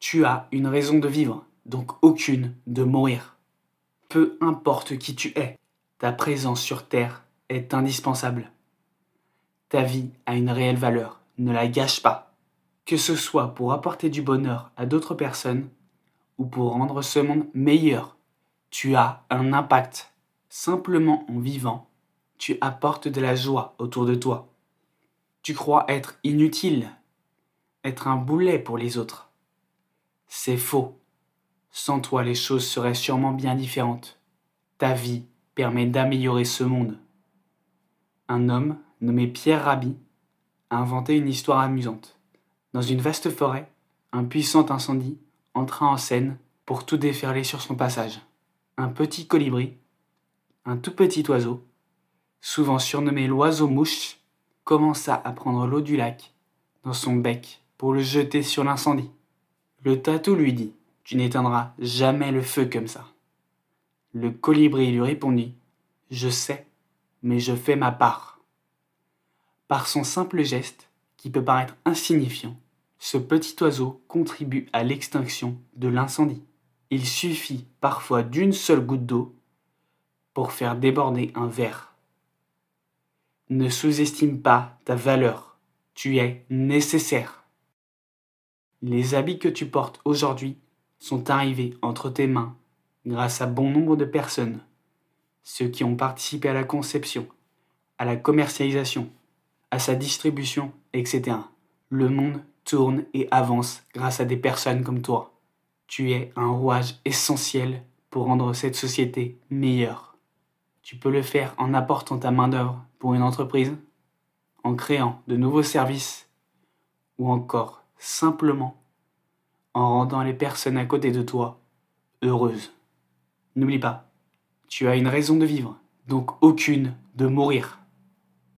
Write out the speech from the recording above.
Tu as une raison de vivre, donc aucune de mourir. Peu importe qui tu es, ta présence sur Terre est indispensable. Ta vie a une réelle valeur, ne la gâche pas. Que ce soit pour apporter du bonheur à d'autres personnes ou pour rendre ce monde meilleur, tu as un impact. Simplement en vivant, tu apportes de la joie autour de toi. Tu crois être inutile, être un boulet pour les autres. C'est faux. Sans toi, les choses seraient sûrement bien différentes. Ta vie permet d'améliorer ce monde. Un homme nommé Pierre Rabhi a inventé une histoire amusante. Dans une vaste forêt, un puissant incendie entra en scène pour tout déferler sur son passage. Un petit colibri, un tout petit oiseau, souvent surnommé l'oiseau-mouche, commença à prendre l'eau du lac dans son bec pour le jeter sur l'incendie. Le tatou lui dit Tu n'éteindras jamais le feu comme ça. Le colibri lui répondit Je sais, mais je fais ma part. Par son simple geste, qui peut paraître insignifiant, ce petit oiseau contribue à l'extinction de l'incendie. Il suffit parfois d'une seule goutte d'eau pour faire déborder un verre. Ne sous-estime pas ta valeur, tu es nécessaire. Les habits que tu portes aujourd'hui sont arrivés entre tes mains grâce à bon nombre de personnes, ceux qui ont participé à la conception, à la commercialisation, à sa distribution, etc. Le monde tourne et avance grâce à des personnes comme toi. Tu es un rouage essentiel pour rendre cette société meilleure. Tu peux le faire en apportant ta main-d'œuvre pour une entreprise, en créant de nouveaux services ou encore simplement en rendant les personnes à côté de toi heureuses. N'oublie pas, tu as une raison de vivre, donc aucune de mourir.